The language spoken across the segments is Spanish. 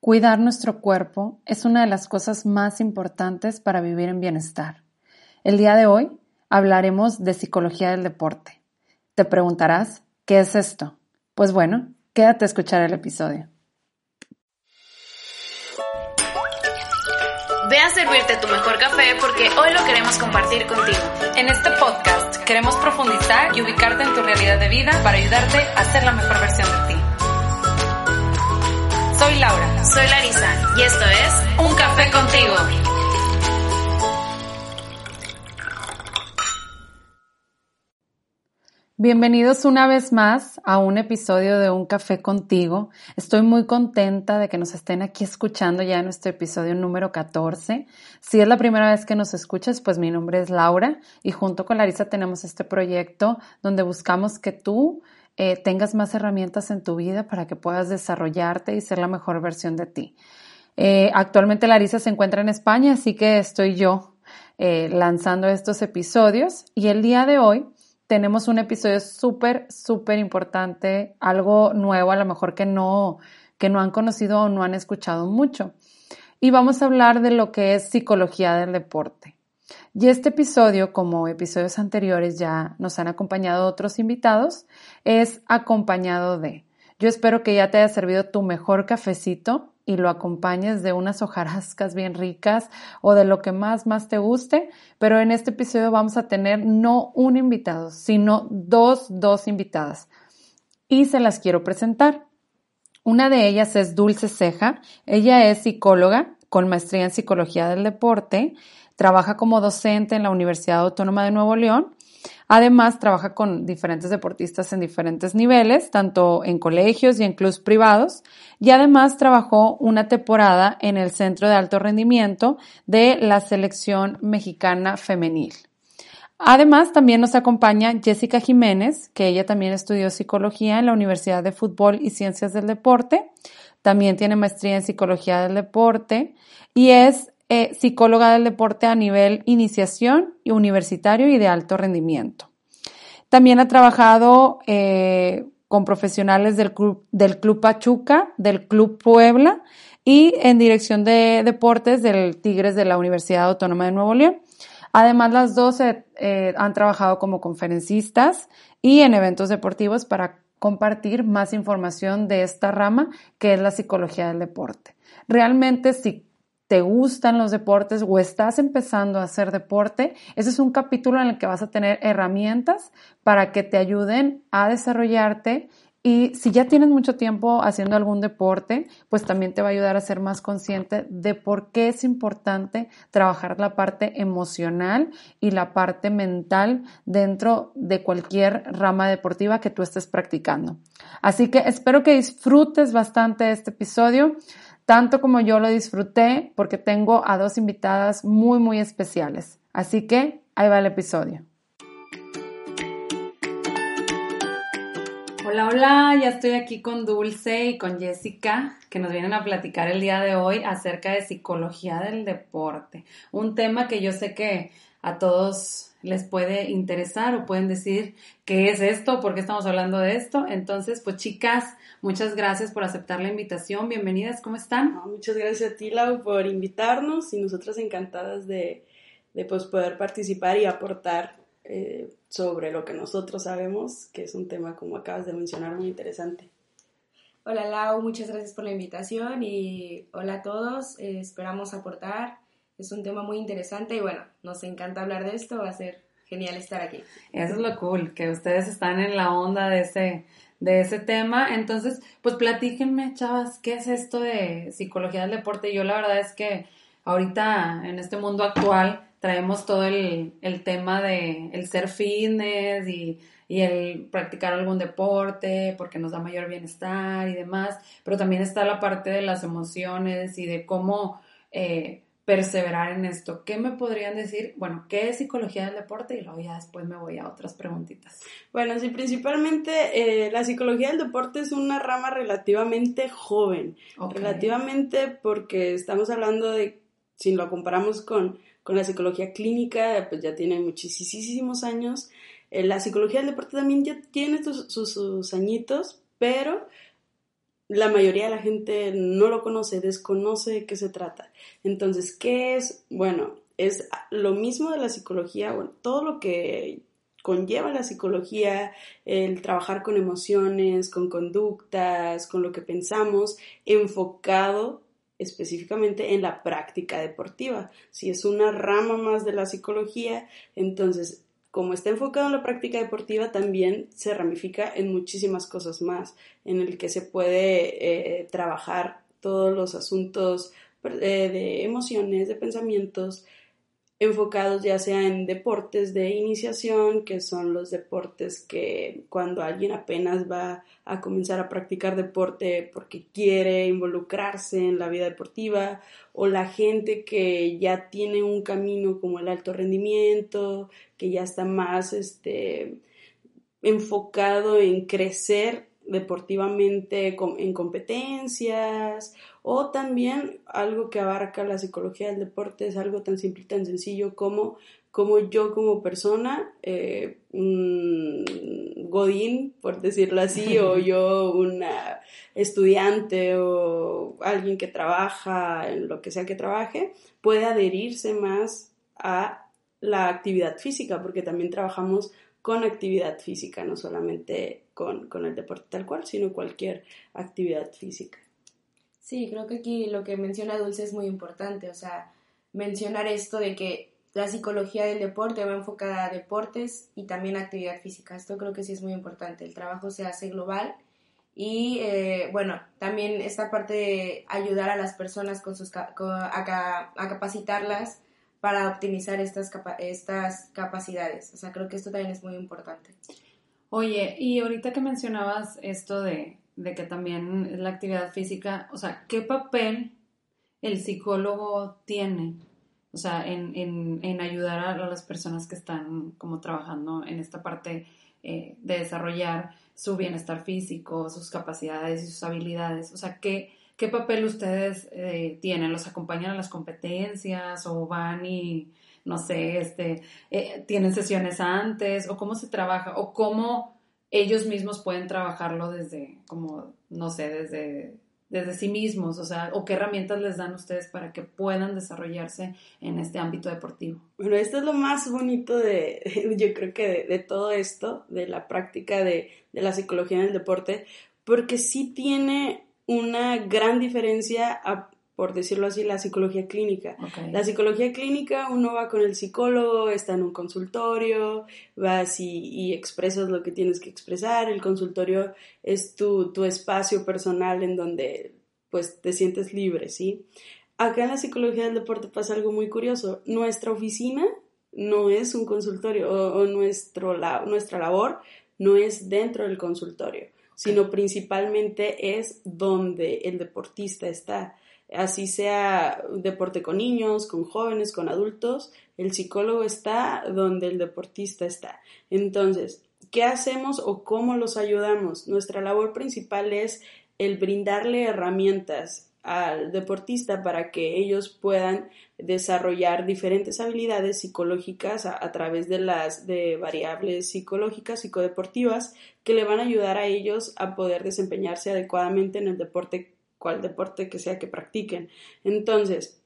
Cuidar nuestro cuerpo es una de las cosas más importantes para vivir en bienestar. El día de hoy hablaremos de psicología del deporte. Te preguntarás, ¿qué es esto? Pues bueno, quédate a escuchar el episodio. Ve a servirte tu mejor café porque hoy lo queremos compartir contigo. En este podcast queremos profundizar y ubicarte en tu realidad de vida para ayudarte a ser la mejor versión de ti. Soy Laura. Soy Larisa y esto es Un Café contigo. Bienvenidos una vez más a un episodio de Un Café contigo. Estoy muy contenta de que nos estén aquí escuchando ya en nuestro episodio número 14. Si es la primera vez que nos escuchas, pues mi nombre es Laura y junto con Larisa tenemos este proyecto donde buscamos que tú eh, tengas más herramientas en tu vida para que puedas desarrollarte y ser la mejor versión de ti. Eh, actualmente Larisa se encuentra en España, así que estoy yo eh, lanzando estos episodios y el día de hoy tenemos un episodio súper, súper importante, algo nuevo, a lo mejor que no, que no han conocido o no han escuchado mucho. Y vamos a hablar de lo que es psicología del deporte. Y este episodio, como episodios anteriores ya nos han acompañado otros invitados, es acompañado de. Yo espero que ya te haya servido tu mejor cafecito y lo acompañes de unas hojarascas bien ricas o de lo que más, más te guste. Pero en este episodio vamos a tener no un invitado, sino dos, dos invitadas. Y se las quiero presentar. Una de ellas es Dulce Ceja. Ella es psicóloga con maestría en psicología del deporte. Trabaja como docente en la Universidad Autónoma de Nuevo León Además, trabaja con diferentes deportistas en diferentes niveles, tanto en colegios y en clubes privados. Y además trabajó una temporada en el Centro de Alto Rendimiento de la Selección Mexicana Femenil. Además, también nos acompaña Jessica Jiménez, que ella también estudió psicología en la Universidad de Fútbol y Ciencias del Deporte. También tiene maestría en psicología del deporte y es eh, psicóloga del deporte a nivel iniciación y universitario y de alto rendimiento. También ha trabajado eh, con profesionales del club, del club Pachuca, del Club Puebla y en dirección de deportes del Tigres de la Universidad Autónoma de Nuevo León. Además, las dos eh, han trabajado como conferencistas y en eventos deportivos para compartir más información de esta rama que es la psicología del deporte. Realmente, si te gustan los deportes o estás empezando a hacer deporte, ese es un capítulo en el que vas a tener herramientas para que te ayuden a desarrollarte y si ya tienes mucho tiempo haciendo algún deporte, pues también te va a ayudar a ser más consciente de por qué es importante trabajar la parte emocional y la parte mental dentro de cualquier rama deportiva que tú estés practicando. Así que espero que disfrutes bastante este episodio tanto como yo lo disfruté porque tengo a dos invitadas muy, muy especiales. Así que ahí va el episodio. Hola, hola, ya estoy aquí con Dulce y con Jessica, que nos vienen a platicar el día de hoy acerca de psicología del deporte, un tema que yo sé que a todos les puede interesar o pueden decir qué es esto, por qué estamos hablando de esto. Entonces, pues chicas, Muchas gracias por aceptar la invitación. Bienvenidas, ¿cómo están? muchas gracias a ti, Lau, por invitarnos y nosotras encantadas de, pues, poder participar y aportar eh, sobre lo que nosotros sabemos, que es un tema, como acabas de mencionar, muy interesante. Hola Lau, muchas gracias por la invitación y hola a todos, eh, esperamos aportar. Es un tema muy interesante y bueno, nos encanta hablar de esto, va a ser genial estar aquí. Eso es lo cool, que ustedes están en la onda de ese, de ese tema. Entonces, pues platíquenme, chavas, ¿qué es esto de psicología del deporte? Yo la verdad es que ahorita en este mundo actual traemos todo el, el tema de el ser fitness y, y, el practicar algún deporte porque nos da mayor bienestar y demás, pero también está la parte de las emociones y de cómo eh, perseverar en esto. ¿Qué me podrían decir? Bueno, ¿qué es psicología del deporte? Y luego ya después me voy a otras preguntitas. Bueno, sí, principalmente eh, la psicología del deporte es una rama relativamente joven. Relativamente porque estamos hablando de, si lo comparamos con, con la psicología clínica, pues ya tiene muchísimos años. Eh, la psicología del deporte también ya tiene sus, sus añitos, pero la mayoría de la gente no lo conoce, desconoce de qué se trata. Entonces, ¿qué es? Bueno, es lo mismo de la psicología, bueno, todo lo que conlleva la psicología, el trabajar con emociones, con conductas, con lo que pensamos, enfocado específicamente en la práctica deportiva. Si es una rama más de la psicología, entonces como está enfocado en la práctica deportiva, también se ramifica en muchísimas cosas más, en el que se puede eh, trabajar todos los asuntos eh, de emociones, de pensamientos, enfocados ya sea en deportes de iniciación, que son los deportes que cuando alguien apenas va a comenzar a practicar deporte porque quiere involucrarse en la vida deportiva, o la gente que ya tiene un camino como el alto rendimiento, que ya está más este, enfocado en crecer deportivamente en competencias o también algo que abarca la psicología del deporte es algo tan simple y tan sencillo como, como yo como persona, eh, un godín, por decirlo así, o yo una estudiante o alguien que trabaja en lo que sea que trabaje, puede adherirse más a la actividad física, porque también trabajamos con actividad física, no solamente con, con el deporte tal cual, sino cualquier actividad física. Sí, creo que aquí lo que menciona Dulce es muy importante, o sea, mencionar esto de que la psicología del deporte va enfocada a deportes y también a actividad física. Esto creo que sí es muy importante. El trabajo se hace global y, eh, bueno, también esta parte de ayudar a las personas con sus, a, a, capacitarlas para optimizar estas, estas capacidades. O sea, creo que esto también es muy importante. Oye, y ahorita que mencionabas esto de de que también la actividad física, o sea, ¿qué papel el psicólogo tiene? O sea, en, en, ayudar a las personas que están como trabajando en esta parte eh, de desarrollar su bienestar físico, sus capacidades y sus habilidades. O sea, ¿qué, qué papel ustedes eh, tienen? ¿Los acompañan a las competencias o van y, no sé, este, eh, tienen sesiones antes? ¿O cómo se trabaja? ¿O cómo ellos mismos pueden trabajarlo desde, como, no sé, desde, desde sí mismos, o sea, o qué herramientas les dan ustedes para que puedan desarrollarse en este ámbito deportivo. Bueno, esto es lo más bonito de, yo creo que de, todo esto, de la práctica de, de la psicología en el deporte, porque sí tiene una gran diferencia a por decirlo así, la psicología clínica. La psicología clínica, uno va con el psicólogo, está en un consultorio, vas y, expresas lo que tienes que expresar, el consultorio es tu, tu, espacio personal en donde pues te sientes libre, ¿sí? Acá en la psicología del deporte pasa algo muy curioso. Nuestra oficina no es un consultorio o, nuestro, la, nuestra labor no es dentro del consultorio, sino principalmente es donde el deportista está así sea deporte con niños, con jóvenes, con adultos, el psicólogo está donde el deportista está. Entonces, ¿qué hacemos o cómo los ayudamos? Nuestra labor principal es el brindarle herramientas al deportista para que ellos puedan desarrollar diferentes habilidades psicológicas a, través de las de variables psicológicas psicodeportivas que le van a ayudar a ellos a poder desempeñarse adecuadamente en el deporte cual deporte que sea que practiquen. Entonces,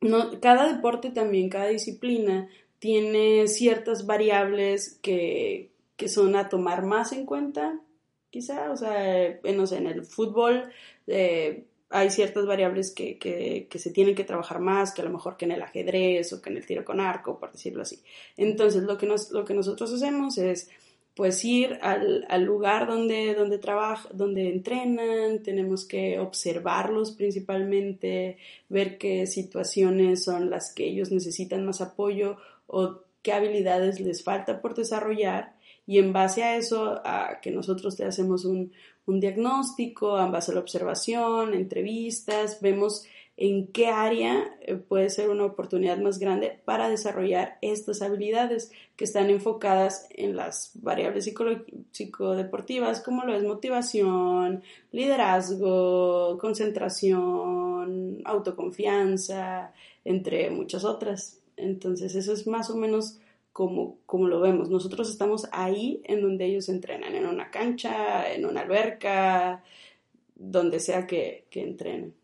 no, cada deporte también, cada disciplina tiene ciertas variables que, que son a tomar más en cuenta, quizá, o sea, eh, no sé, en el fútbol eh, hay ciertas variables que, que, se tienen que trabajar más que a lo mejor que en el ajedrez o que en el tiro con arco, por decirlo así. Entonces, lo que, nos, lo que nosotros hacemos es pues ir al, al lugar donde, donde donde entrenan, tenemos que observarlos principalmente, ver qué situaciones son las que ellos necesitan más apoyo o qué habilidades les falta por desarrollar y en base a eso, a que nosotros te hacemos un, un diagnóstico, en base a la observación, entrevistas, vemos en qué área eh, puede ser una oportunidad más grande para desarrollar estas habilidades que están enfocadas en las variables psicodeportivas como lo es motivación, liderazgo, concentración, autoconfianza, entre muchas otras. Entonces eso es más o menos como, como lo vemos. Nosotros estamos ahí en donde ellos entrenan, en una cancha, en una alberca, donde sea que, que entrenen.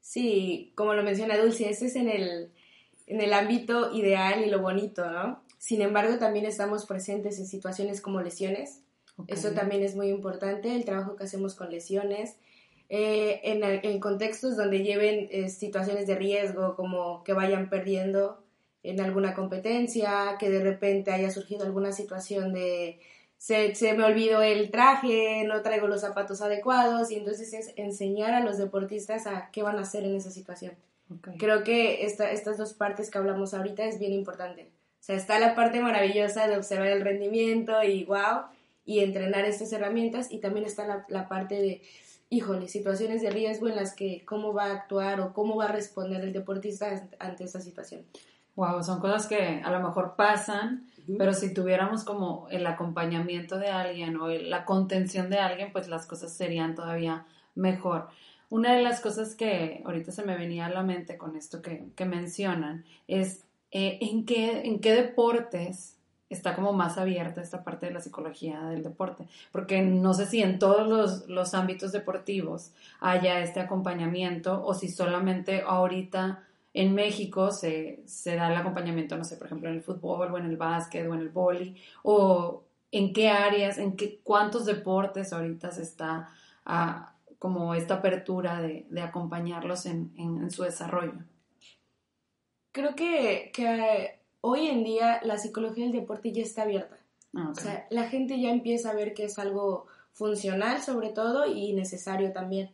Sí, como lo menciona Dulce, este es en el, en el ámbito ideal y lo bonito, ¿no? Sin embargo, también estamos presentes en situaciones como lesiones. Eso también es muy importante, el trabajo que hacemos con lesiones. Eh, en, en, contextos donde lleven eh, situaciones de riesgo, como que vayan perdiendo en alguna competencia, que de repente haya surgido alguna situación de se, se, me olvidó el traje, no traigo los zapatos adecuados y entonces es enseñar a los deportistas a qué van a hacer en esa situación. Creo que esta, estas dos partes que hablamos ahorita es bien importante. O sea, está la parte maravillosa de observar el rendimiento y wow, y entrenar estas herramientas y también está la, la parte de, híjole, situaciones de riesgo en las que cómo va a actuar o cómo va a responder el deportista ante esta situación. Wow, son cosas que a lo mejor pasan, pero si tuviéramos como el acompañamiento de alguien o la contención de alguien, pues las cosas serían todavía mejor. Una de las cosas que ahorita se me venía a la mente con esto que, que mencionan es eh, ¿en, qué, en qué deportes está como más abierta esta parte de la psicología del deporte, porque no sé si en todos los, los ámbitos deportivos haya este acompañamiento o si solamente ahorita en México se, se, da el acompañamiento, no sé, por ejemplo, en el fútbol o en el básquet o en el vóley, o en qué áreas, en qué, cuántos deportes ahorita se está ah, como esta apertura de, de acompañarlos en, en, su desarrollo. Creo que, que, hoy en día la psicología del deporte ya está abierta. Ah, o sea, la gente ya empieza a ver que es algo funcional sobre todo y necesario también.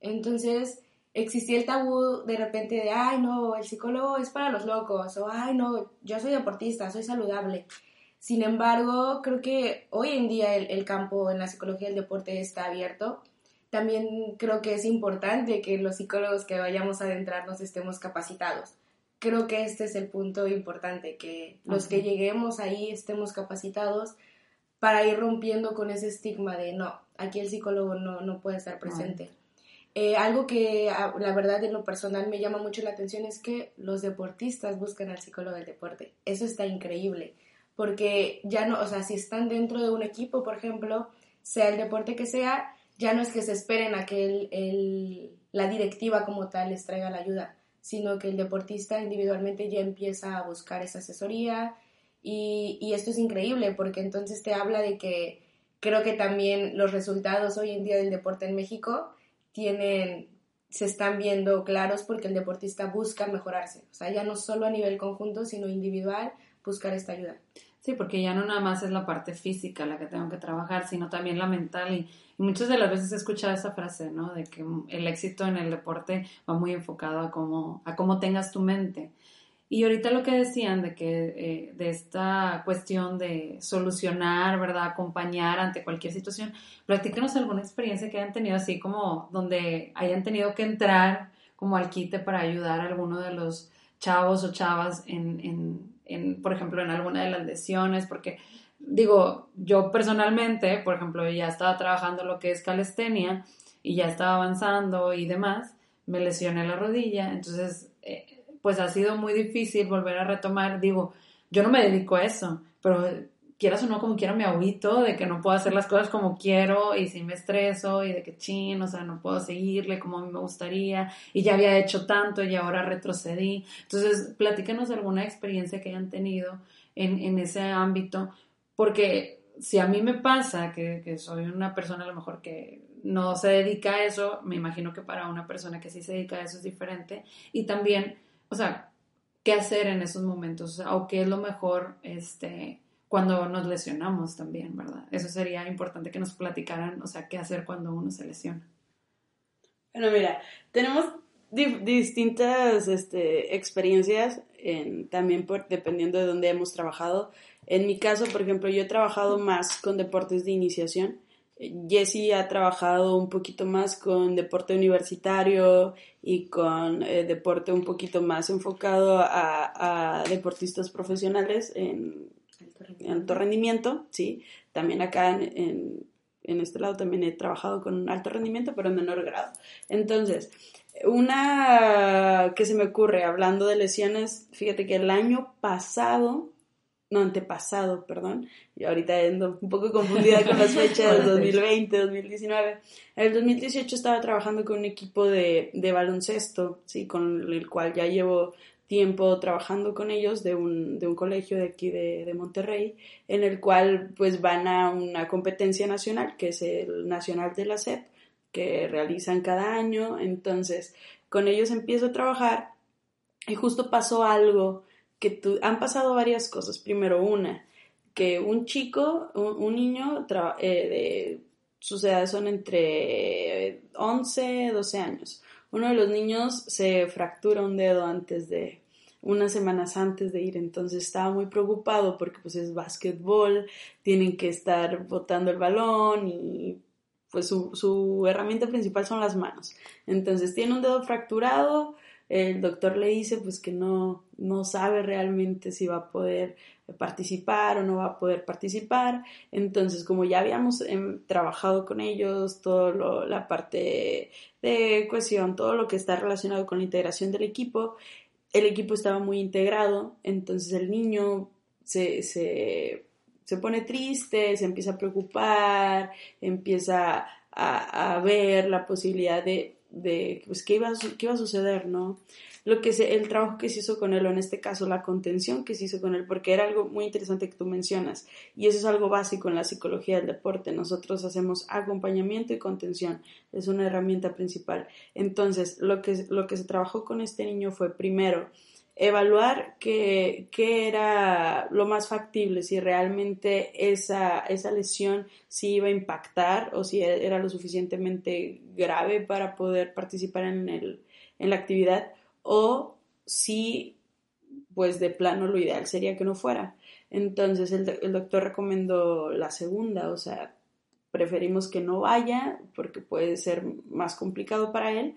Entonces, existía el tabú de repente de, ay, no, el psicólogo es para los locos, o ay, no, yo soy deportista, soy saludable. Sin embargo, creo que hoy en día el, campo en la psicología del deporte está abierto. También creo que es importante que los psicólogos que vayamos a adentrarnos estemos capacitados. Creo que este es el punto importante, que los que lleguemos ahí estemos capacitados para ir rompiendo con ese estigma de no, aquí el psicólogo no, no puede estar presente. Eh, algo que ah, la verdad en lo personal me llama mucho la atención es que los deportistas buscan al psicólogo del deporte. Eso está increíble, porque ya no, o sea, si están dentro de un equipo, por ejemplo, sea el deporte que sea, ya no es que se esperen a que el, la directiva como tal les traiga la ayuda, sino que el deportista individualmente ya empieza a buscar esa asesoría y, y esto es increíble porque entonces te habla de que creo que también los resultados hoy en día del deporte en México tienen, se están viendo claros porque el deportista busca mejorarse. O sea, ya no solo a nivel conjunto, sino individual, buscar esta ayuda. Sí, porque ya no nada más es la parte física la que tengo que trabajar, sino también la mental. Y, muchas de las veces he escuchado esa frase, ¿no? De que el éxito en el deporte va muy enfocado a cómo, a cómo tengas tu mente. Y ahorita lo que decían de que eh, de esta cuestión de solucionar, ¿verdad? Acompañar ante cualquier situación, platícanos alguna experiencia que hayan tenido así como donde hayan tenido que entrar como al quite para ayudar a alguno de los chavos o chavas en, en, en, por ejemplo, en alguna de las lesiones, porque digo, yo personalmente, por ejemplo, ya estaba trabajando lo que es calistenia y ya estaba avanzando y demás, me lesioné la rodilla, entonces... Eh, pues ha sido muy difícil volver a retomar. Digo, yo no me dedico a eso, pero quieras o no, como quiero me agüito de que no puedo hacer las cosas como quiero y si me estreso y de que chin, o sea, no puedo seguirle como a mí me gustaría y ya había hecho tanto y ahora retrocedí. Entonces, platícanos alguna experiencia que hayan tenido en, en ese ámbito, porque si a mí me pasa que, que soy una persona a lo mejor que no se dedica a eso, me imagino que para una persona que sí se dedica a eso es diferente. Y también o sea, qué hacer en esos momentos, o, qué es lo mejor este, cuando nos lesionamos también, ¿verdad? Eso sería importante que nos platicaran, o sea, qué hacer cuando uno se lesiona. Bueno, mira, tenemos distintas este, experiencias en, también por, dependiendo de dónde hemos trabajado. En mi caso, por ejemplo, yo he trabajado más con deportes de iniciación Jessie ha trabajado un poquito más con deporte universitario y con eh, deporte un poquito más enfocado a, deportistas profesionales en, alto rendimiento, sí. También acá en, en, este lado también he trabajado con alto rendimiento, pero en menor grado. Entonces, una que se me ocurre hablando de lesiones, fíjate que el año pasado no, antepasado, perdón, y ahorita ando un poco confundida con las fechas, 2020, 2019. En el 2018 estaba trabajando con un equipo de, de baloncesto, sí, con el cual ya llevo tiempo trabajando con ellos de un, de un colegio de aquí de, de, Monterrey, en el cual pues van a una competencia nacional, que es el Nacional de la SEP, que realizan cada año. Entonces, con ellos empiezo a trabajar y justo pasó algo que tu, han pasado varias cosas. Primero, una, que un chico, un, niño eh, de sus edades son entre 11, 12 años uno de los niños se fractura un dedo antes de unas semanas antes de ir, entonces estaba muy preocupado porque pues es básquetbol, tienen que estar botando el balón y pues su, su herramienta principal son las manos. Entonces tiene un dedo fracturado, el doctor le dice pues que no, no sabe realmente si va a poder participar o no va a poder participar. Entonces, como ya habíamos em, trabajado con ellos, toda la parte de cohesión, todo lo que está relacionado con la integración del equipo, el equipo estaba muy integrado, entonces el niño se, se, se pone triste, se empieza a preocupar, empieza a, a ver la posibilidad de, de pues, qué iba, qué iba a suceder, ¿no? lo que se, el trabajo que se hizo con él, o en este caso la contención que se hizo con él, porque era algo muy interesante que tú mencionas, y eso es algo básico en la psicología del deporte. Nosotros hacemos acompañamiento y contención, es una herramienta principal. Entonces, lo que, lo que se trabajó con este niño fue primero, evaluar qué, qué, era lo más factible, si realmente esa, esa lesión sí iba a impactar o si era lo suficientemente grave para poder participar en, el, en la actividad o si, pues de plano lo ideal sería que no fuera. Entonces el, doctor recomendó la segunda, o sea, preferimos que no vaya porque puede ser más complicado para él.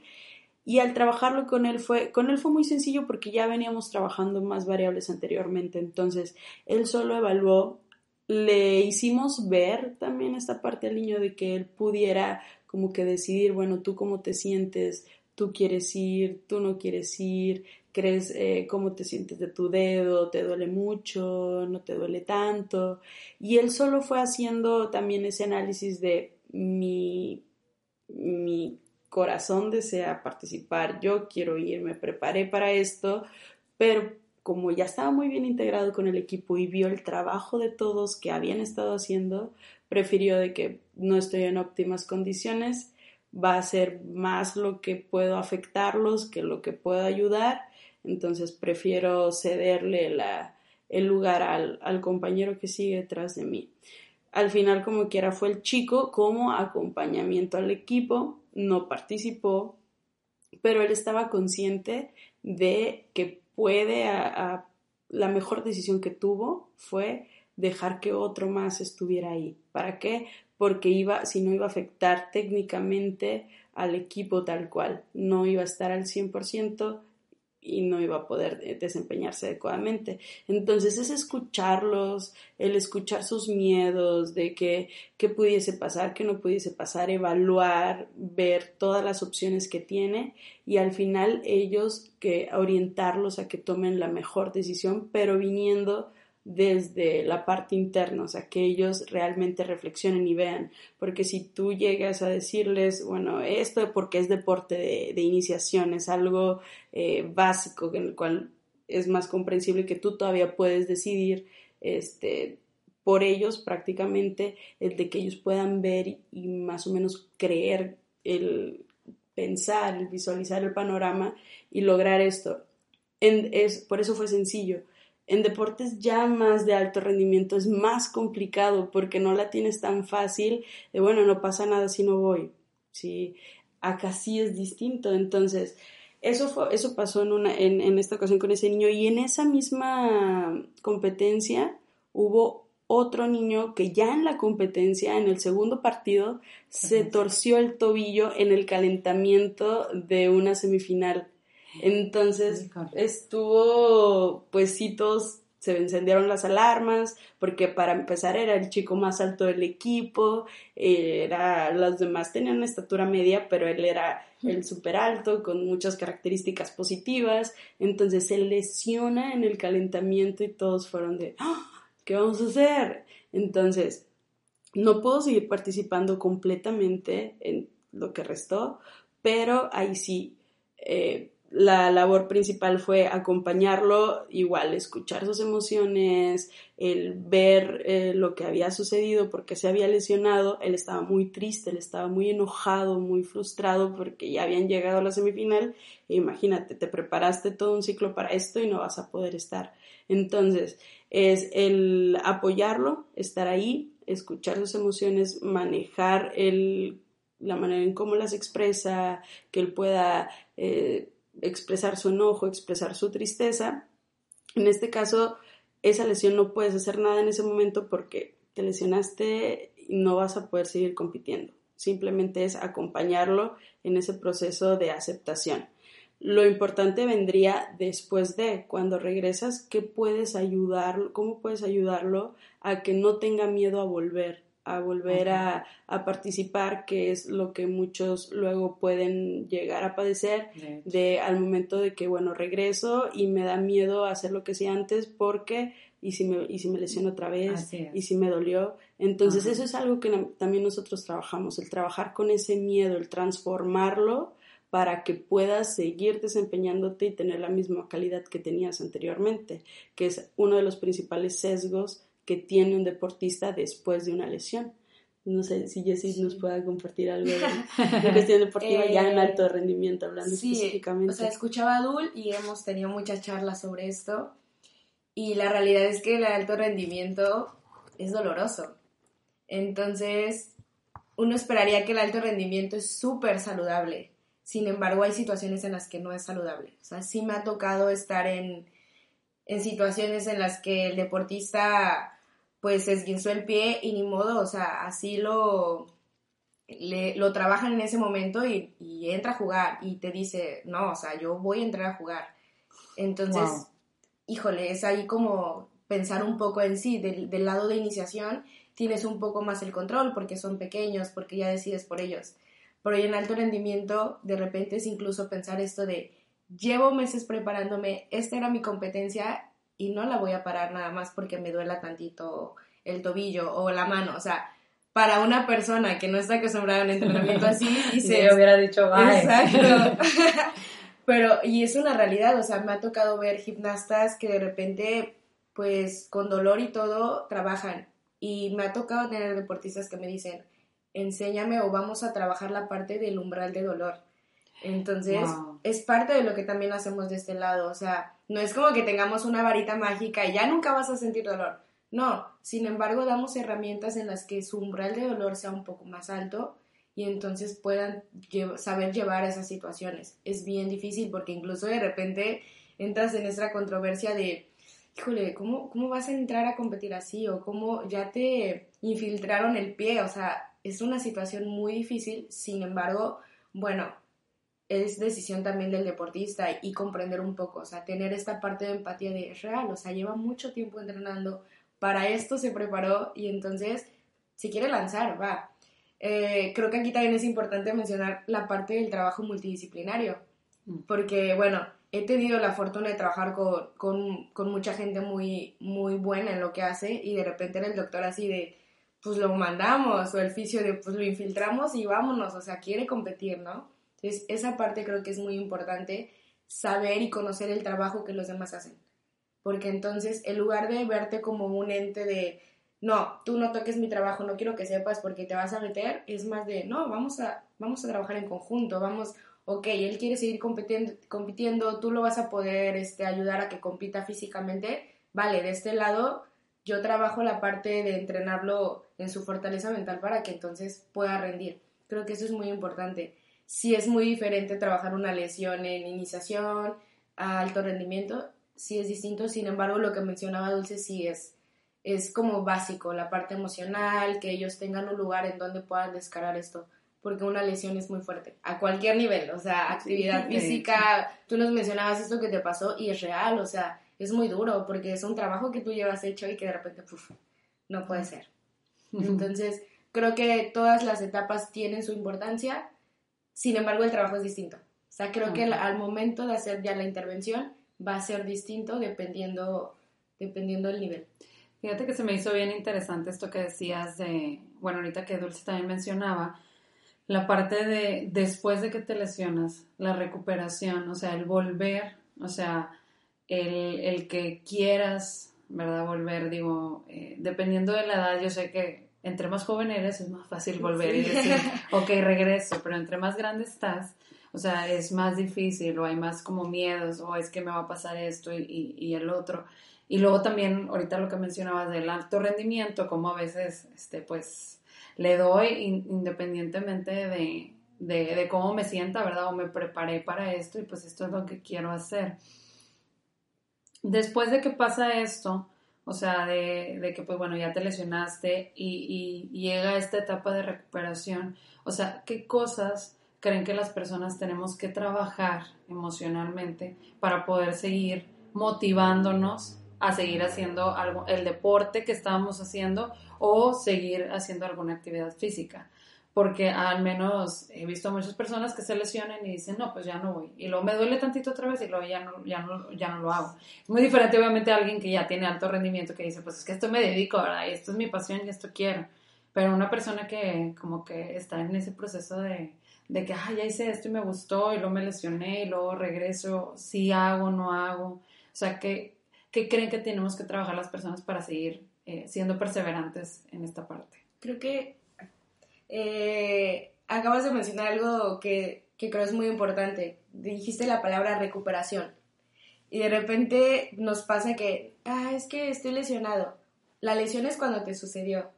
Y al trabajarlo con él fue, con él fue muy sencillo porque ya veníamos trabajando más variables anteriormente. Entonces, él solo evaluó, le hicimos ver también esta parte al niño de que él pudiera como que decidir, bueno, tú cómo te sientes, tú quieres ir, tú no quieres ir, crees eh, cómo te sientes de tu dedo, te duele mucho, no te duele tanto. Y él solo fue haciendo también ese análisis de mi, mi corazón desea participar, yo quiero ir, me preparé para esto, pero como ya estaba muy bien integrado con el equipo y vio el trabajo de todos que habían estado haciendo, prefirió de que no estoy en óptimas condiciones, va a ser más lo que puedo afectarlos que lo que puedo ayudar, entonces prefiero cederle la, el lugar al, al compañero que sigue detrás de mí. Al final, como quiera, fue el chico como acompañamiento al equipo, no participó, pero él estaba consciente de que puede, la mejor decisión que tuvo fue dejar que otro más estuviera ahí. ¿Para qué? porque iba, si no iba a afectar técnicamente al equipo tal cual, no iba a estar al 100% y no iba a poder eh, desempeñarse adecuadamente. Entonces es escucharlos, el escuchar sus miedos de que, qué pudiese pasar, qué no pudiese pasar, evaluar, ver todas las opciones que tiene y al final ellos que orientarlos a que tomen la mejor decisión, pero viniendo desde la parte interna, o sea, que ellos realmente reflexionen y vean, porque si tú llegas a decirles, bueno, esto porque es deporte de, iniciación, es algo eh, básico en el cual es más comprensible que tú todavía puedes decidir, este, por ellos prácticamente, el de que ellos puedan ver y más o menos creer, el pensar, el visualizar el panorama y lograr esto. es, por eso fue sencillo, en deportes ya más de alto rendimiento es más complicado porque no la tienes tan fácil de, bueno, no pasa nada si no voy. ¿sí? Acá sí es distinto. Entonces, eso, fue, eso pasó en, una, en, en esta ocasión con ese niño y en esa misma competencia hubo otro niño que ya en la competencia, en el segundo partido, se torció el tobillo en el calentamiento de una semifinal. Entonces estuvo, pues sí, todos se encendieron las alarmas, porque para empezar era el chico más alto del equipo, era, los demás tenían una estatura media, pero él era el súper alto, con muchas características positivas, entonces se lesiona en el calentamiento y todos fueron de, ¡Ah! ¿qué vamos a hacer? Entonces, no puedo seguir participando completamente en lo que restó, pero ahí sí, eh, la labor principal fue acompañarlo, igual escuchar sus emociones, el ver eh, lo que había sucedido, porque se había lesionado, él estaba muy triste, él estaba muy enojado, muy frustrado porque ya habían llegado a la semifinal e imagínate, te preparaste todo un ciclo para esto y no vas a poder estar. Entonces, es el apoyarlo, estar ahí, escuchar sus emociones, manejar el, la manera en cómo las expresa, que él pueda... Eh, expresar su enojo, expresar su tristeza. En este caso, esa lesión no puedes hacer nada en ese momento porque te lesionaste y no vas a poder seguir compitiendo. Simplemente es acompañarlo en ese proceso de aceptación. Lo importante vendría después de, cuando regresas, ¿qué puedes ayudar, cómo puedes ayudarlo a que no tenga miedo a volver, a volver a, participar, que es lo que muchos luego pueden llegar a padecer de, al momento de que, bueno, regreso y me da miedo hacer lo que hacía antes porque y si me, y si me lesiono otra vez y si me dolió. Entonces eso es algo que también nosotros trabajamos, el trabajar con ese miedo, el transformarlo para que puedas seguir desempeñándote y tener la misma calidad que tenías anteriormente, que es uno de los principales sesgos que tiene un deportista después de una lesión. No sé si Jessie nos pueda compartir algo de la cuestión deportiva ya en eh, alto rendimiento, hablando sí, específicamente. O sea, escuchaba a Dul y hemos tenido muchas charlas sobre esto. Y la realidad es que el alto rendimiento es doloroso. Entonces, uno esperaría que el alto rendimiento es súper saludable. Sin embargo, hay situaciones en las que no es saludable. O sea, sí me ha tocado estar en, en situaciones en las que el deportista pues se esguinzó el pie y ni modo, o sea, así lo, lo trabajan en ese momento y, entra a jugar y te dice, no, o sea, yo voy a entrar a jugar. Entonces, híjole, es ahí como pensar un poco en sí, del, del, lado de iniciación tienes un poco más el control porque son pequeños, porque ya decides por ellos. Pero en alto rendimiento, de repente es incluso pensar esto de, llevo meses preparándome, esta era mi competencia y no la voy a parar nada más porque me duela tantito el tobillo o la mano. O sea, para una persona que no está acostumbrada a un entrenamiento así, dice... Yo hubiera dicho, vale. Exacto. Pero, y es una realidad, o sea, me ha tocado ver gimnastas que de repente, pues, con dolor y todo, trabajan. Y me ha tocado tener deportistas que me dicen, enséñame o vamos a trabajar la parte del umbral de dolor. Entonces, es parte de lo que también hacemos de este lado, o sea, no es como que tengamos una varita mágica y ya nunca vas a sentir dolor. No, sin embargo, damos herramientas en las que su umbral de dolor sea un poco más alto y entonces puedan saber llevar esas situaciones. Es bien difícil porque incluso de repente entras en esta controversia de, híjole, ¿cómo, ¿cómo vas a entrar a competir así? O cómo ya te infiltraron el pie. O sea, es una situación muy difícil. Sin embargo, bueno, es decisión también del deportista y comprender un poco, o sea, tener esta parte de empatía de es real, o sea, lleva mucho tiempo entrenando, para esto se preparó y entonces, si quiere lanzar, va. Eh, creo que aquí también es importante mencionar la parte del trabajo multidisciplinario, mm. porque, bueno, he tenido la fortuna de trabajar con, con, mucha gente muy, muy buena en lo que hace y de repente era el doctor así de, pues lo mandamos, o el fisio de, pues lo infiltramos y vámonos, o sea, quiere competir, ¿no? Entonces, esa parte creo que es muy importante, saber y conocer el trabajo que los demás hacen. Porque entonces, en lugar de verte como un ente de, no, tú no toques mi trabajo, no quiero que sepas porque te vas a meter, es más de, no, vamos a, vamos a trabajar en conjunto, vamos, ok, él quiere seguir compitiendo, compitiendo tú lo vas a poder este, ayudar a que compita físicamente, vale, de este lado yo trabajo la parte de entrenarlo en su fortaleza mental para que entonces pueda rendir. Creo que eso es muy importante si es muy diferente trabajar una lesión en iniciación a alto rendimiento, sí es distinto, sin embargo lo que mencionaba Dulce sí es, es como básico, la parte emocional, que ellos tengan un lugar en donde puedan descargar esto, porque una lesión es muy fuerte, a cualquier nivel, o sea, actividad física, tú nos mencionabas esto que te pasó y es real, o sea, es muy duro, porque es un trabajo que tú llevas hecho y que de repente, puf, no puede ser. Entonces, creo que todas las etapas tienen su importancia, sin embargo, el trabajo es distinto. O sea, creo que al momento de hacer ya la intervención va a ser distinto dependiendo, dependiendo del nivel. Fíjate que se me hizo bien interesante esto que decías de, bueno, ahorita que Dulce también mencionaba, la parte de después de que te lesionas, la recuperación, o sea, el volver, o sea, el, el que quieras, ¿verdad? Volver, digo, eh, dependiendo de la edad, yo sé que entre más joven eres es más fácil volver y decir, ok, regreso, pero entre más grande estás, o sea, es más difícil o hay más como miedos o es que me va a pasar esto y, y, el otro. Y luego también, ahorita lo que mencionabas del alto rendimiento, como a veces, este, pues, le doy independientemente de, de, de cómo me sienta, ¿verdad? O me preparé para esto y pues esto es lo que quiero hacer. Después de que pasa esto, o sea, de, de, que pues bueno, ya te lesionaste y, y, llega esta etapa de recuperación, o sea, ¿qué cosas creen que las personas tenemos que trabajar emocionalmente para poder seguir motivándonos a seguir haciendo algo, el deporte que estábamos haciendo o seguir haciendo alguna actividad física? Porque al menos he visto muchas personas que se lesionan y dicen, no, pues ya no voy. Y luego me duele tantito otra vez y luego ya no, ya no, ya no lo hago. Es muy diferente, obviamente, a alguien que ya tiene alto rendimiento que dice, pues es que esto me dedico, ¿verdad? Y esto es mi pasión y esto quiero. Pero una persona que como que está en ese proceso de, de que, ay, ya hice esto y me gustó y luego me lesioné y luego regreso, si hago, no hago. O sea, ¿qué, qué creen que tenemos que trabajar las personas para seguir eh, siendo perseverantes en esta parte? Creo que eh, acabas de mencionar algo que, que creo es muy importante. Dijiste la palabra recuperación. Y de repente nos pasa que, ah, es que estoy lesionado. La lesión es cuando te sucedió.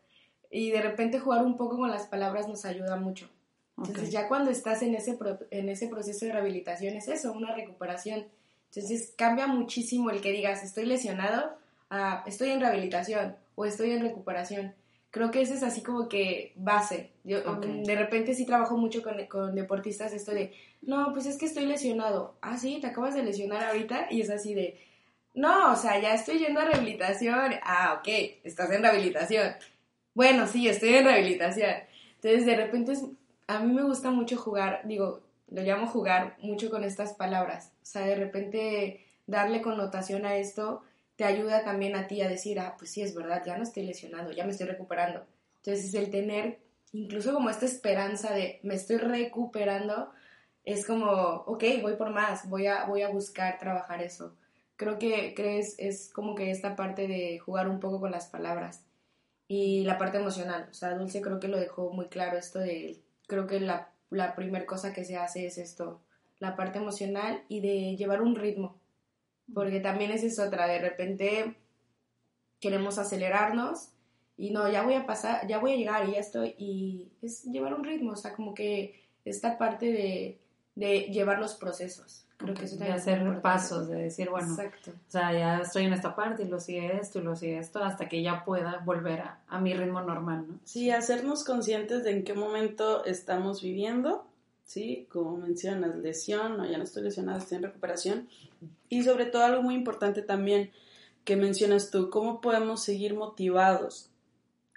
Y de repente jugar un poco con las palabras nos ayuda mucho. Entonces ya cuando estás en ese, en ese proceso de rehabilitación es eso, una recuperación. Entonces cambia muchísimo el que digas estoy lesionado, a estoy en rehabilitación o estoy en recuperación creo que ese es así como que base. Yo um, de repente sí trabajo mucho con, con, deportistas esto de, no, pues es que estoy lesionado. Ah, sí, te acabas de lesionar ahorita y es así de, no, o sea, ya estoy yendo a rehabilitación. Ah, ok, estás en rehabilitación. Bueno, sí, estoy en rehabilitación. Entonces, de repente, a mí me gusta mucho jugar, digo, lo llamo jugar mucho con estas palabras. O sea, de repente darle connotación a esto te ayuda también a ti a decir, ah, pues sí, es verdad, ya no estoy lesionado, ya me estoy recuperando. Entonces, el tener incluso como esta esperanza de me estoy recuperando, es como, ok, voy por más, voy a, voy a buscar trabajar eso. Creo que crees, es como que esta parte de jugar un poco con las palabras y la parte emocional. O sea, Dulce creo que lo dejó muy claro esto de, creo que la, la primera cosa que se hace es esto, la parte emocional y de llevar un ritmo porque también esa es otra, de repente queremos acelerarnos y no, ya voy a pasar, ya voy a llegar y ya estoy, y es llevar un ritmo, o sea, como que esta parte de, de llevar los procesos. Creo que eso de hacer pasos, de decir, bueno, Exacto. o sea, ya estoy en esta parte y lo sigue esto y lo sigue esto hasta que ya pueda volver a, a mi ritmo normal, ¿no? Sí, hacernos conscientes de en qué momento estamos viviendo ¿sí? Como mencionas, lesión, no, ya no estoy lesionada, estoy en recuperación. Y sobre todo algo muy importante también que mencionas tú, cómo podemos seguir motivados.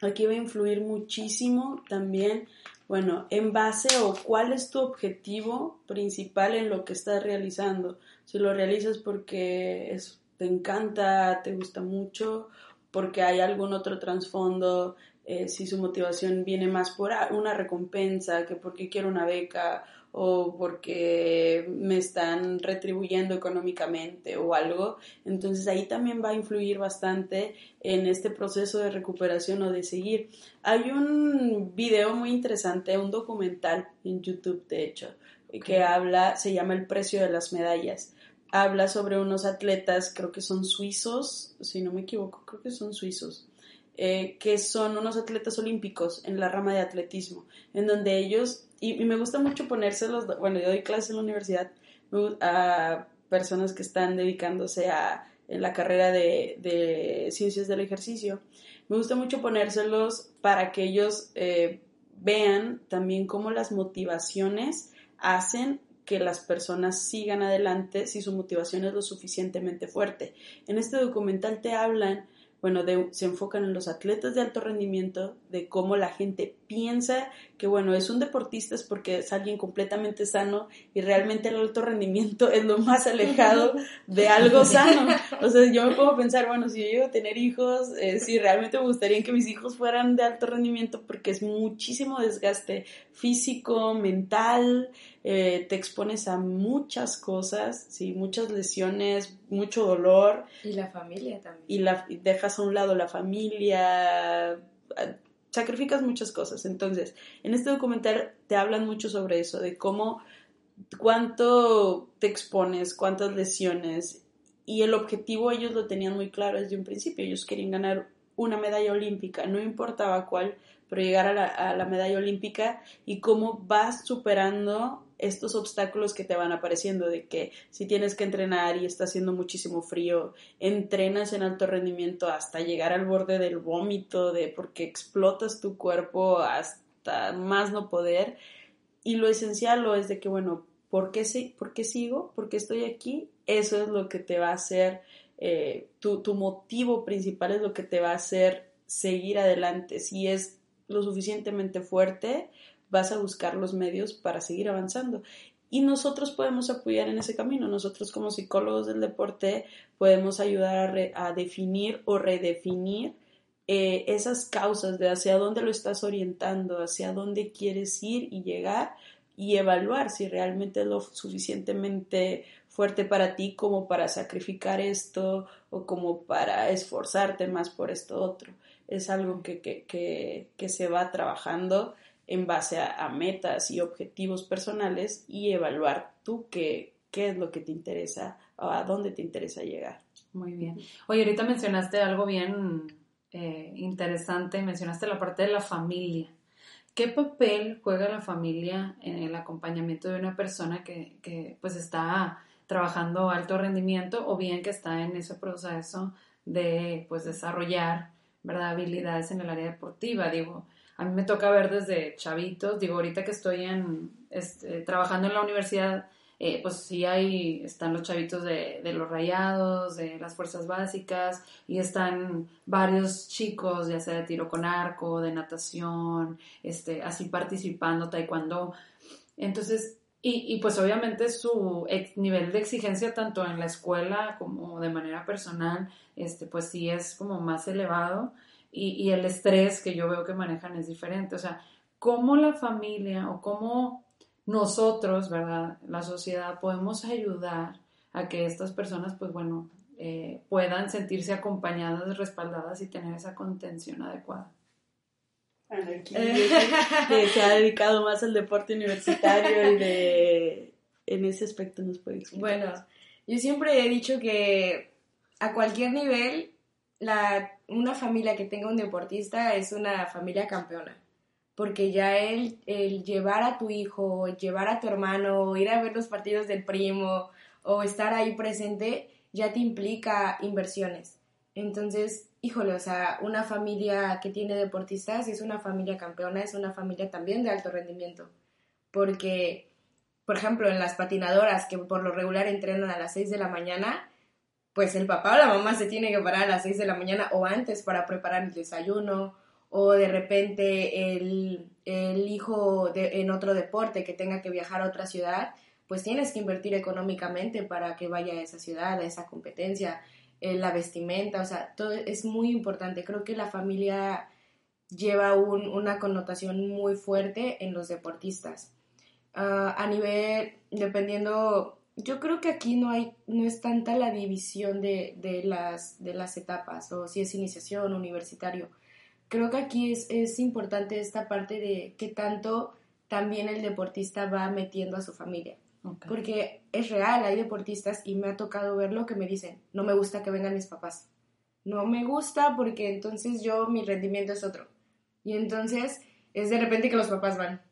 Aquí va a influir muchísimo también, bueno, en base o cuál es tu objetivo principal en lo que estás realizando. Si lo realizas porque te encanta, te gusta mucho, porque hay algún otro trasfondo eh, si su motivación viene más por una recompensa que porque quiero una beca o porque me están retribuyendo económicamente o algo. Entonces ahí también va a influir bastante en este proceso de recuperación o de seguir. Hay un video muy interesante, un documental en YouTube, de hecho, que habla, se llama El precio de las medallas. Habla sobre unos atletas, creo que son suizos, si no me equivoco, creo que son suizos eh, que son unos atletas olímpicos en la rama de atletismo, en donde ellos, y, me gusta mucho ponérselos, bueno, yo doy clases en la universidad a personas que están dedicándose a la carrera de, de ciencias del ejercicio, me gusta mucho ponérselos para que ellos eh, vean también cómo las motivaciones hacen que las personas sigan adelante si su motivación es lo suficientemente fuerte. En este documental te hablan bueno, se enfocan en los atletas de alto rendimiento, de cómo la gente piensa que, bueno, es un deportista es porque es alguien completamente sano y realmente el alto rendimiento es lo más alejado de algo sano. O sea, yo me puedo pensar, bueno, si yo llego a tener hijos, eh, si realmente me gustaría que mis hijos fueran de alto rendimiento porque es muchísimo desgaste físico, mental, eh, te expones a muchas cosas, ¿sí? muchas lesiones, mucho dolor. Y la familia también. Y, la, dejas a un lado la familia, sacrificas muchas cosas. Entonces, en este documental te hablan mucho sobre eso, de cómo, cuánto te expones, cuántas lesiones. Y el objetivo ellos lo tenían muy claro desde un principio. Ellos querían ganar una medalla olímpica, no importaba cuál, pero llegar a la, a la medalla olímpica y cómo vas superando estos obstáculos que te van apareciendo de que si tienes que entrenar y está haciendo muchísimo frío, entrenas en alto rendimiento hasta llegar al borde del vómito, de porque explotas tu cuerpo hasta más no poder. Y lo esencial lo es de que, bueno, ¿por qué, por qué sigo? ¿Por qué estoy aquí? Eso es lo que te va a hacer, eh, tu, tu motivo principal es lo que te va a hacer seguir adelante. Si es lo suficientemente fuerte, vas a buscar los medios para seguir avanzando. Y nosotros podemos apoyar en ese camino. Nosotros como psicólogos del deporte podemos ayudar a, definir o redefinir eh, esas causas de hacia dónde lo estás orientando, hacia dónde quieres ir y llegar y evaluar si realmente es lo suficientemente fuerte para ti como para sacrificar esto o como para esforzarte más por esto otro. Es algo que, que, que se va trabajando en base a, metas y objetivos personales y evaluar tú qué, qué es lo que te interesa o a dónde te interesa llegar. Muy bien. Oye, ahorita mencionaste algo bien eh, interesante, mencionaste la parte de la familia. ¿Qué papel juega la familia en el acompañamiento de una persona que, que pues está trabajando alto rendimiento o bien que está en ese proceso de pues desarrollar habilidades en el área deportiva? Digo, a mí me toca ver desde chavitos, digo, ahorita que estoy en, este, trabajando en la universidad, eh, pues sí hay, están los chavitos de, de, los rayados, de las fuerzas básicas, y están varios chicos, ya sea de tiro con arco, de natación, este, así participando, taekwondo. Entonces, y, y pues obviamente su nivel de exigencia tanto en la escuela como de manera personal, este, pues sí es como más elevado y, el estrés que yo veo que manejan es diferente. O sea, cómo la familia o cómo nosotros, ¿verdad? La sociedad podemos ayudar a que estas personas, pues bueno, eh, puedan sentirse acompañadas, respaldadas y tener esa contención adecuada. que se ha dedicado más al deporte universitario y de en ese aspecto nos puede explicar. Bueno, yo siempre he dicho que a cualquier nivel la, una familia que tenga un deportista es una familia campeona. Porque ya el, el llevar a tu hijo, llevar a tu hermano, ir a ver los partidos del primo o estar ahí presente, ya te implica inversiones. Entonces, híjole, o sea, una familia que tiene deportistas es una familia campeona, es una familia también de alto rendimiento. Porque, por ejemplo, en las patinadoras que por lo regular entrenan a las 6 de la mañana, pues el papá o la mamá se tiene que parar a las 6 de la mañana o antes para preparar el desayuno, o de repente el, hijo de, en otro deporte que tenga que viajar a otra ciudad, pues tienes que invertir económicamente para que vaya a esa ciudad, a esa competencia, en la vestimenta, o sea, todo es muy importante. Creo que la familia lleva una connotación muy fuerte en los deportistas. Ah, a nivel, dependiendo yo creo que aquí no hay, no es tanta la división de, de, las, de las etapas, o si es iniciación, universitario. Creo que aquí es, es importante esta parte de que tanto también el deportista va metiendo a su familia. Porque es real, hay deportistas y me ha tocado verlo que me dicen, no me gusta que vengan mis papás. No me gusta porque entonces yo, mi rendimiento es otro. Y entonces es de repente que los papás van.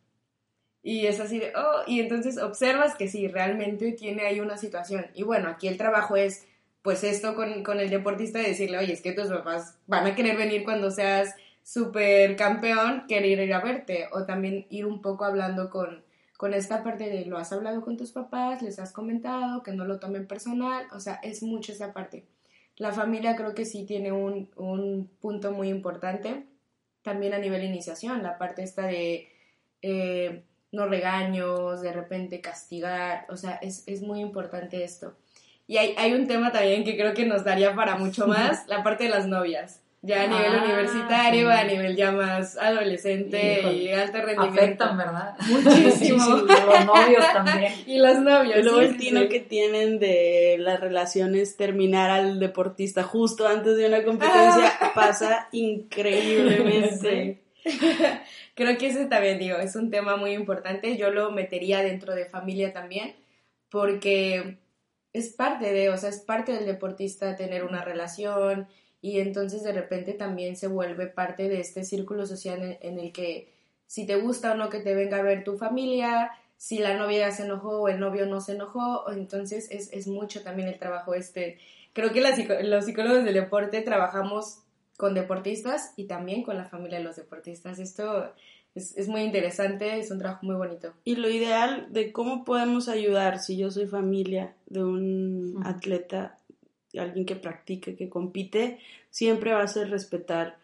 Y es así de, oh, y entonces observas que sí, realmente tiene ahí una situación. Y bueno, aquí el trabajo es, pues esto con, con el deportista de decirle, oye, es que tus papás van a querer venir cuando seas súper campeón, querer ir a verte. O también ir un poco hablando con, con esta parte de, lo has hablado con tus papás, les has comentado, que no lo tomen personal. O sea, es mucho esa parte. la familia creo que sí tiene un, un punto muy importante, también a nivel iniciación, la parte esta de eh, no regaños, de repente castigar, o sea, es, es muy importante esto. Y hay, hay, un tema también que creo que nos daría para mucho más, la parte de las novias. Ya a nivel ah, universitario, a nivel ya más adolescente y alto rendimiento. Afectan, ¿verdad? Muchísimo. los novios también. Y los novios. Luego el tino que tienen de las relaciones terminar al deportista justo antes de una competencia pasa increíblemente. Creo que ese también, digo, es un tema muy importante. Yo lo metería dentro de familia también, porque es parte de, o sea, es parte del deportista tener una relación y entonces de repente también se vuelve parte de este círculo social en, el que si te gusta o no que te venga a ver tu familia, si la novia se enojó o el novio no se enojó, entonces es, es mucho también el trabajo este. Creo que los psicólogos del deporte trabajamos con deportistas y también con la familia de los deportistas. Esto es, es, muy interesante, es un trabajo muy bonito. Y lo ideal de cómo podemos ayudar si yo soy familia de un atleta alguien que practique, que compite, siempre va a ser respetar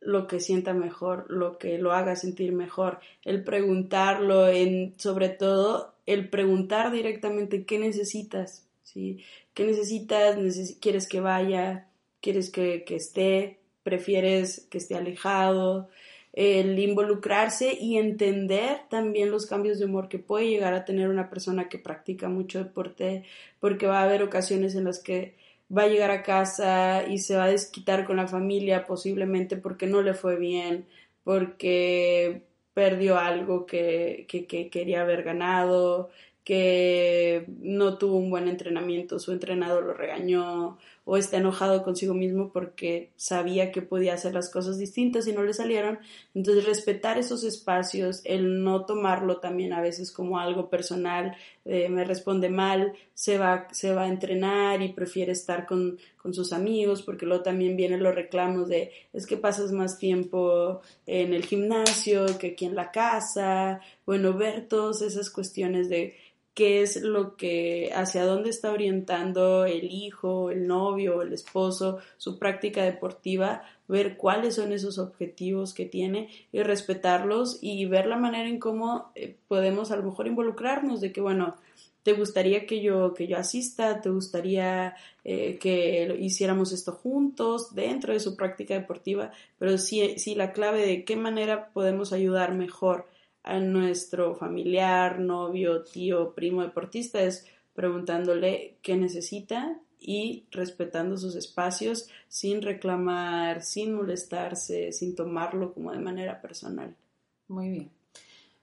lo que sienta mejor, lo que lo haga sentir mejor, el preguntarlo, en, sobre todo el preguntar directamente qué necesitas, ¿sí? ¿Qué necesitas? ¿Quieres que vaya? ¿Quieres que, que esté? ¿Prefieres que esté alejado? el involucrarse y entender también los cambios de humor que puede llegar a tener una persona que practica mucho deporte, porque va a haber ocasiones en las que va a llegar a casa y se va a desquitar con la familia posiblemente porque no le fue bien, porque perdió algo que, que, que quería haber ganado, que no tuvo un buen entrenamiento, su entrenador lo regañó o está enojado consigo mismo porque sabía que podía hacer las cosas distintas y no le salieron. Entonces respetar esos espacios, el no tomarlo también a veces como algo personal, eh, me responde mal, se va, se va a entrenar y prefiere estar con, con sus amigos porque luego también vienen los reclamos de es que pasas más tiempo en el gimnasio que aquí en la casa, bueno, ver todas esas cuestiones de qué es lo que, hacia dónde está orientando el hijo, el novio, el esposo, su práctica deportiva, ver cuáles son esos objetivos que tiene y respetarlos y ver la manera en cómo eh, podemos a lo mejor involucrarnos de que, bueno, te gustaría que yo, que yo asista, te gustaría eh, que hiciéramos esto juntos dentro de su práctica deportiva, pero sí, sí la clave de qué manera podemos ayudar mejor a nuestro familiar, novio, tío, primo deportista es preguntándole qué necesita y respetando sus espacios sin reclamar, sin molestarse, sin tomarlo como de manera personal. Muy bien.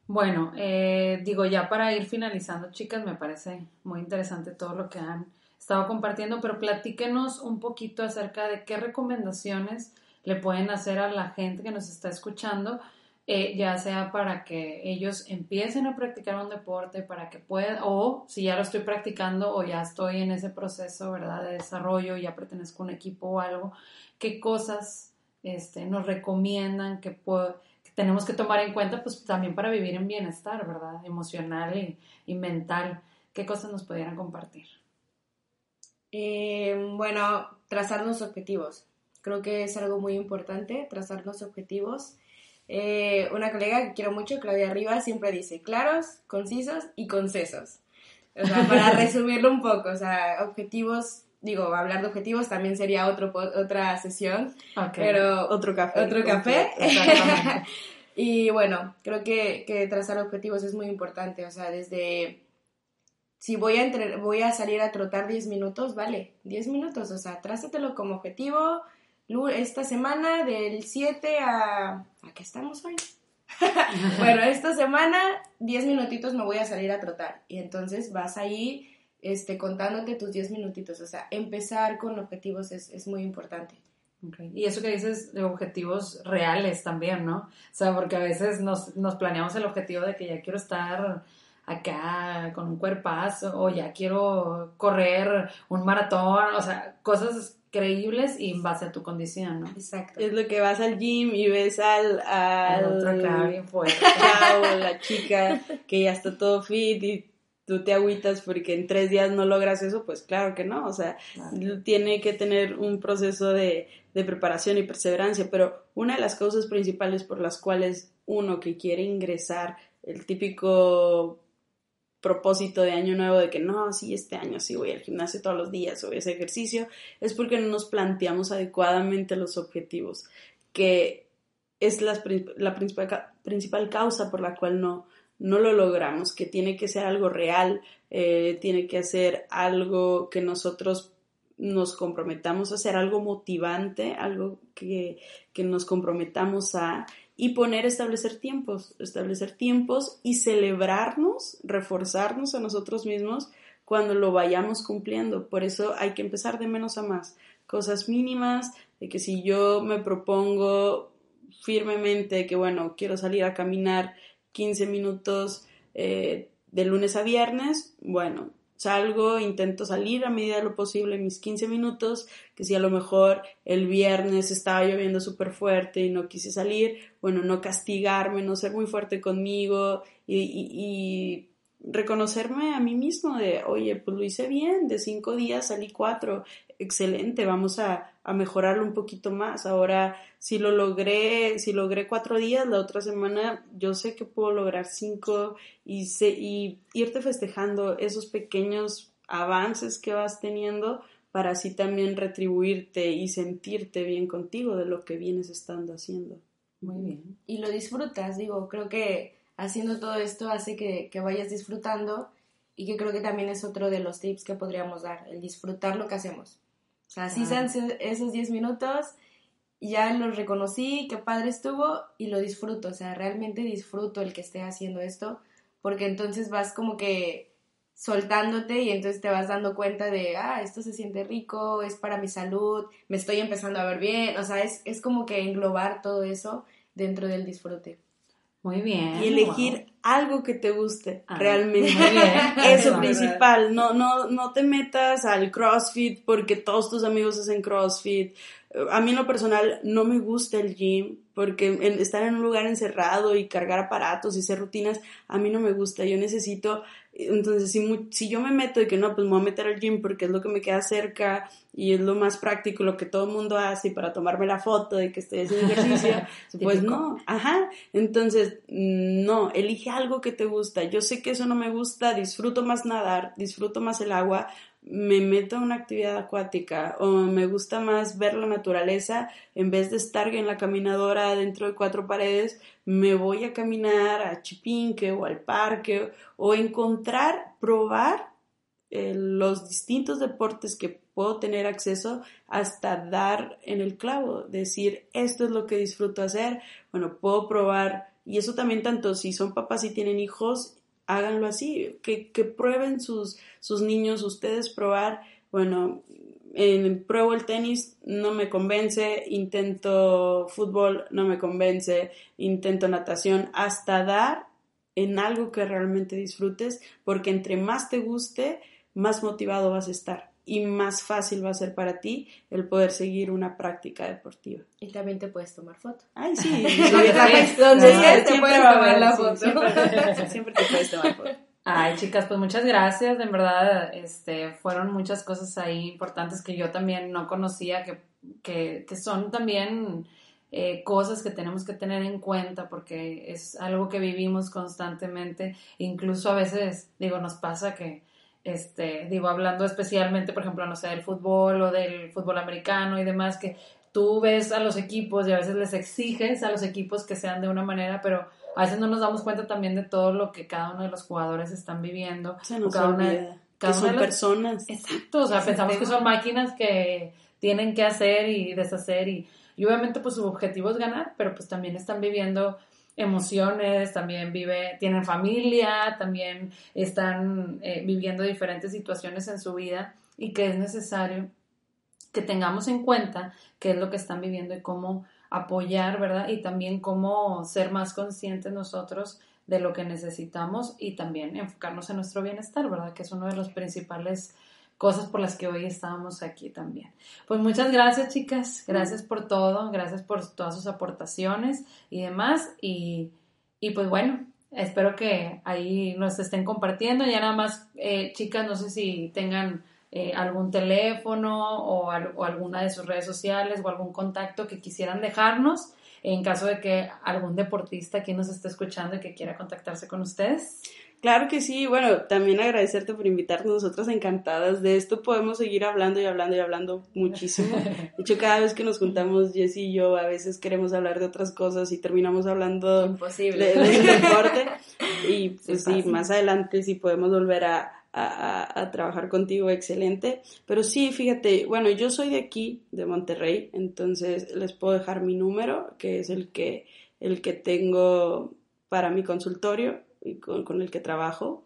Bueno, eh, digo ya para ir finalizando, chicas, me parece muy interesante todo lo que han estado compartiendo, pero platíquenos un poquito acerca de qué recomendaciones le pueden hacer a la gente que nos está escuchando eh, ya sea para que ellos empiecen a practicar un deporte, para que puedan, o si ya lo estoy practicando o ya estoy en ese proceso, ¿verdad?, de desarrollo, ya pertenezco a un equipo o algo, qué cosas este, nos recomiendan que, tenemos que tomar en cuenta, pues también para vivir en bienestar, ¿verdad?, emocional y, mental. ¿Qué cosas nos pudieran compartir? Eh, bueno, trazar los objetivos. Creo que es algo muy importante, trazar los objetivos eh, una colega que quiero mucho, Claudia Rivas, siempre dice claros, concisos y concesos. O sea, para resumirlo un poco, o sea, objetivos, digo, hablar de objetivos también sería otro, otra sesión, pero otro café. Otro café. y bueno, creo que, que trazar objetivos es muy importante, o sea, desde si voy a, entre, voy a salir a trotar 10 minutos, vale, 10 minutos, o sea, trázatelo como objetivo, esta semana del 7 a... ¿A qué estamos hoy? bueno, esta semana 10 minutitos me voy a salir a trotar y entonces vas ahí este, contándote tus 10 minutitos, o sea, empezar con objetivos es, es muy importante. Y eso que dices de objetivos reales también, ¿no? O sea, porque a veces nos, nos planeamos el objetivo de que ya quiero estar acá con un cuerpazo o ya quiero correr un maratón, o sea, cosas creíbles y en base a tu condición, ¿no? Exacto. Es lo que vas al gym y ves al, al otro acá bien fuerte. la chica que ya está todo fit y tú te agüitas porque en tres días no logras eso, pues claro que no, o sea, tiene que tener un proceso de, de preparación y perseverancia, pero una de las causas principales por las cuales uno que quiere ingresar, el típico propósito de año nuevo de que no, sí, este año sí voy al gimnasio todos los días o voy a hacer ejercicio, es porque no nos planteamos adecuadamente los objetivos, que es la, la principal, principal causa por la cual no, no lo logramos, que tiene que ser algo real, eh, tiene que ser algo que nosotros nos comprometamos a hacer, algo motivante, algo que, que nos comprometamos a y poner, establecer tiempos, establecer tiempos y celebrarnos, reforzarnos a nosotros mismos cuando lo vayamos cumpliendo. Por eso hay que empezar de menos a más. Cosas mínimas, de que si yo me propongo firmemente que, bueno, quiero salir a caminar 15 minutos eh, de lunes a viernes, bueno, salgo, intento salir a medida de lo posible mis 15 minutos, que si a lo mejor el viernes estaba lloviendo súper fuerte y no quise salir, bueno, no castigarme, no ser muy fuerte conmigo y reconocerme a mí mismo de, oye, pues lo hice bien, de cinco días salí cuatro, excelente, vamos a, a, mejorarlo un poquito más. Ahora, si lo logré, si logré cuatro días, la otra semana yo sé que puedo lograr cinco y, y irte festejando esos pequeños avances que vas teniendo para así también retribuirte y sentirte bien contigo de lo que vienes estando haciendo. Muy bien. Y lo disfrutas, digo, creo que haciendo todo esto hace que, vayas disfrutando y que creo que también es otro de los tips que podríamos dar, el disfrutar lo que hacemos. O sea, así sean esos 10 minutos, ya los reconocí, qué padre estuvo y lo disfruto, o sea, realmente disfruto el que esté haciendo esto, porque entonces vas como que soltándote y entonces te vas dando cuenta de, ah, esto se siente rico, es para mi salud, me estoy empezando a ver bien, o sea, es, es como que englobar todo eso dentro del disfrute. Muy bien. Y elegir algo que te guste ah, realmente. Eso principal. No, no, no te metas al CrossFit porque todos tus amigos hacen CrossFit. A mí en lo personal no me gusta el gym porque estar en un lugar encerrado y cargar aparatos y hacer rutinas, a mí no me gusta. Yo necesito entonces, si, si yo me meto y que no, pues me voy a meter al gym porque es lo que me queda cerca y es lo más práctico, lo que todo el mundo hace y para tomarme la foto de que estoy haciendo ejercicio, pues no, ajá. Entonces, no, elige algo que te gusta. Yo sé que eso no me gusta, disfruto más nadar, disfruto más el agua, me meto a una actividad acuática o me gusta más ver la naturaleza en vez de estar en la caminadora dentro de cuatro paredes, me voy a caminar a Chipinque o al parque o encontrar, probar eh, los distintos deportes que puedo tener acceso hasta dar en el clavo, decir esto es lo que disfruto hacer, bueno, puedo probar y eso también tanto si son papás y tienen hijos háganlo así, que, que prueben sus, sus niños, ustedes probar, bueno, en, pruebo el tenis, no me convence, intento fútbol, no me convence, intento natación, hasta dar en algo que realmente disfrutes, porque entre más te guste, más motivado vas a estar y más fácil va a ser para ti el poder seguir una práctica deportiva. Y también te puedes tomar foto. Ay, sí. Donde te puedes tomar la foto. Siempre, te puedes tomar foto. Ay, chicas, pues muchas gracias. En verdad, este, fueron muchas cosas ahí importantes que yo también no conocía, que, que, que son también eh, cosas que tenemos que tener en cuenta porque es algo que vivimos constantemente. Incluso a veces, digo, nos pasa que este, digo, hablando especialmente, por ejemplo, no sé, del fútbol o del fútbol americano y demás, que tú ves a los equipos y a veces les exiges a los equipos que sean de una manera, pero a veces no nos damos cuenta también de todo lo que cada uno de los jugadores están viviendo. Se nos cada una, cada que son personas. Exacto, o sea, pensamos que son máquinas que tienen que hacer y deshacer y, y obviamente pues su objetivo es ganar, pero pues también están viviendo emociones, también vive, tienen familia, también están eh, viviendo diferentes situaciones en su vida y que es necesario que tengamos en cuenta qué es lo que están viviendo y cómo apoyar, ¿verdad? Y también cómo ser más conscientes nosotros de lo que necesitamos y también enfocarnos en nuestro bienestar, ¿verdad? Que es uno de los principales cosas por las que hoy estábamos aquí también. Pues muchas gracias chicas, gracias por todo, gracias por todas sus aportaciones y demás. Y, y pues bueno, espero que ahí nos estén compartiendo. Ya nada más, eh, chicas, no sé si tengan eh, algún teléfono o, o, alguna de sus redes sociales o algún contacto que quisieran dejarnos en caso de que algún deportista aquí nos esté escuchando y que quiera contactarse con ustedes. Claro que sí, bueno, también agradecerte por invitarnos, nosotras encantadas de esto, podemos seguir hablando y hablando y hablando muchísimo. De hecho, cada vez que nos juntamos, Jess y yo, a veces queremos hablar de otras cosas y terminamos hablando Imposible. De, deporte. Y pues sí, más adelante si podemos volver a, a, a, trabajar contigo, excelente. Pero sí, fíjate, bueno, yo soy de aquí, de Monterrey, entonces les puedo dejar mi número, que es el que, el que tengo para mi consultorio con, con, el que trabajo,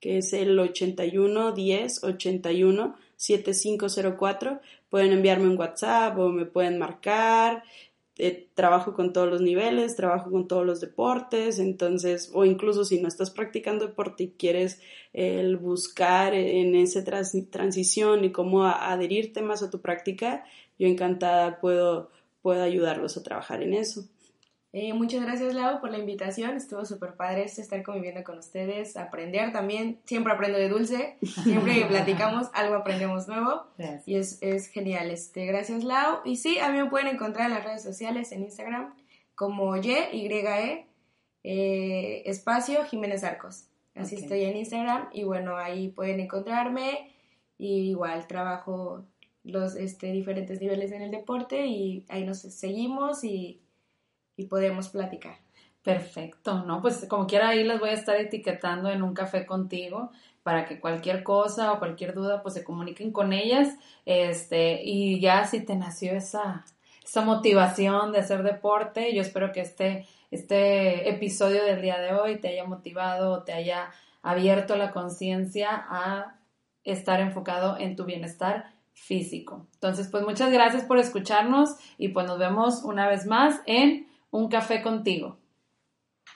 que es el 81 10 81 7504. Pueden enviarme un WhatsApp o me pueden marcar. Eh, trabajo con todos los niveles, trabajo con todos los deportes, entonces, o incluso si no estás practicando deporte y quieres el buscar en esa trans transición y cómo adherirte más a tu práctica, yo encantada puedo, puedo ayudarlos a trabajar en eso. Eh, muchas gracias, Lau, por la invitación. Estuvo súper padre este estar conviviendo con ustedes, aprender también. Siempre aprendo de dulce. Siempre que platicamos, algo aprendemos nuevo. Gracias. Y es, es, genial. Este, gracias, Lau. Y sí, a mí me pueden encontrar en las redes sociales, en Instagram, como Y, Y, E, eh, espacio Jiménez Arcos. Así okay. estoy en Instagram. Y bueno, ahí pueden encontrarme. Y igual trabajo los este, diferentes niveles en el deporte y ahí nos seguimos y y podemos platicar. Perfecto, ¿no? Pues como quiera ahí las voy a estar etiquetando en un café contigo para que cualquier cosa o cualquier duda pues se comuniquen con ellas este y ya si te nació esa esa motivación de hacer deporte, yo espero que este este episodio del día de hoy te haya motivado, te haya abierto la conciencia a estar enfocado en tu bienestar físico. Entonces, pues muchas gracias por escucharnos y pues nos vemos una vez más en un café contigo.